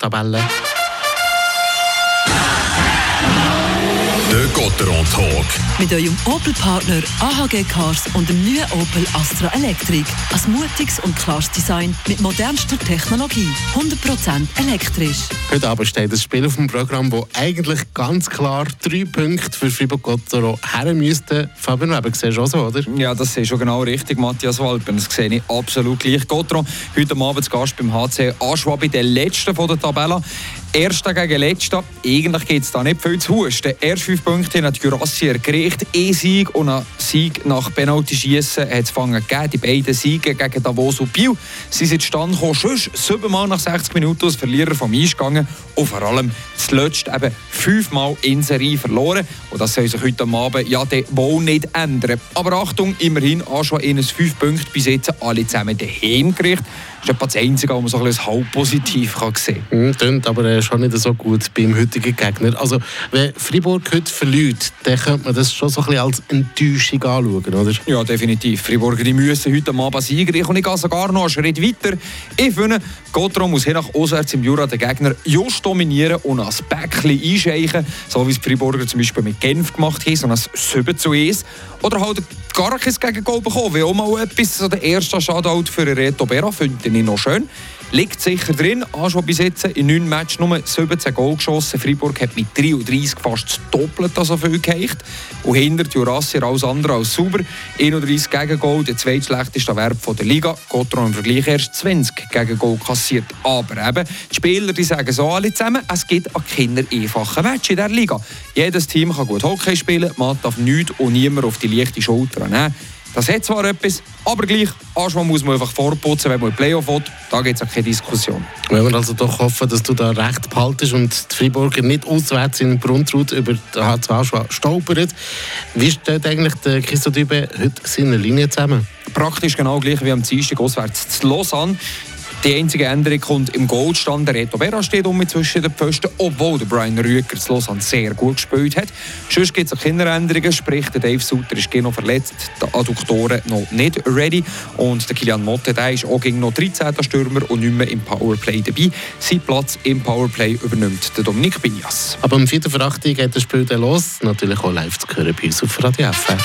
Tabelle. Der Gotteron Talk. Mit eurem Opel-Partner AHG Cars und dem neuen Opel Astra Electric. Ein mutiges und klares Design mit modernster Technologie. 100% elektrisch. Heute Abend steht ein Spiel auf dem Programm, wo eigentlich ganz klar drei Punkte für Fribourg-Gottero her müssten. Fabian Weber, siehst du auch so, oder? Ja, das ist schon genau richtig, Matthias Walpen. Das sehe ich absolut gleich. Gottero, heute Abend zu Gast beim HC Aschwab in der letzten von der Tabelle. Erster gegen Letzter. Eigentlich geht es da nicht viel zu husten. Erst fünf Punkte hat Jurassi erkriegt. Ein Sieg und ein Sieg nach Penalty-Schiessen hat es gegeben. Die beiden Siege gegen Davos und Biel Sie sind zustande gekommen. Sonst siebenmal nach 60 Minuten als Verlierer vom Eis gegangen. Und vor allem zuletzt eben fünfmal in Serie verloren. Und das soll sich heute Abend ja wohl nicht ändern. Aber Achtung, immerhin Aschwa ihnen fünf Punkte bis jetzt alle zusammen daheim gerichtet. Das ist etwa das Einzige, was man so ein bisschen halb positiv kann sehen kann. Klingt aber äh, schon nicht so gut beim heutigen Gegner. Also, wenn Fribourg heute verliert, dann könnte man das schon so ein bisschen als Enttäuschung anschauen, oder? Ja, definitiv. Fribourger die müssen heute Abend siegen. Und ich gehe sogar noch einen Schritt weiter. Ich finde, Gotro muss hier nach auswärts im Jura den Gegner just dominieren und als Päckchen einscheichen, so wie es Fribourger zum Beispiel mit Genf gemacht haben, so ein 7 zu 1. Oder halt gar kein Gegengol bekommen, wie auch mal etwas, so der erste Shoutout für Reto Berra, finde ich noch schön. Liegt sicher drin. Aschwa bis jetzt in 9 Matches nur 17 Goal geschossen. Freiburg hat mit 33 fast das Doppelte so viel gereicht. Und hinter Jurassier alles andere als sauber. 31 Gegengol, der zweitschlechteste Erwerb der Liga. Gotron im Vergleich erst 20 Gegengol kassiert. Aber eben, die Spieler die sagen so alle zusammen, es gibt an Kinder einfache Matches in dieser Liga. Jedes Team kann gut Hockey spielen, man darf nichts und niemand auf die leichte Schulter nehmen. Das hat zwar etwas, aber gleich, Anschwung muss man einfach vorputzen, wenn man in Playoff will. Da gibt es auch keine Diskussion. Wenn wir also doch hoffen, dass du da recht behaltest und die Freiburger nicht auswärts in Bruntrud über den HC Aschwa stolpern. Wie steht eigentlich der Christo Dübe heute seine Linie zusammen? Praktisch genau gleich wie am Dienstag auswärts zu Lausanne. Die einzige Änderung kommt im Goldstand. Der Reto Berra steht um zwischen den Pfosten, obwohl der Brian Rüger zu Lausanne sehr gut gespielt hat. Sonst gibt es keine Änderungen, sprich der Dave Sutter ist noch verletzt, die Adduktoren noch nicht ready und der Kilian Motte der ist auch gegen noch 13. Stürmer und nicht mehr im Powerplay dabei. Sein Platz im Powerplay übernimmt der Dominik Binias. Aber am 4. Verachtung geht das Spiel dann los, natürlich auch live zu hören bei uns auf Radio FR.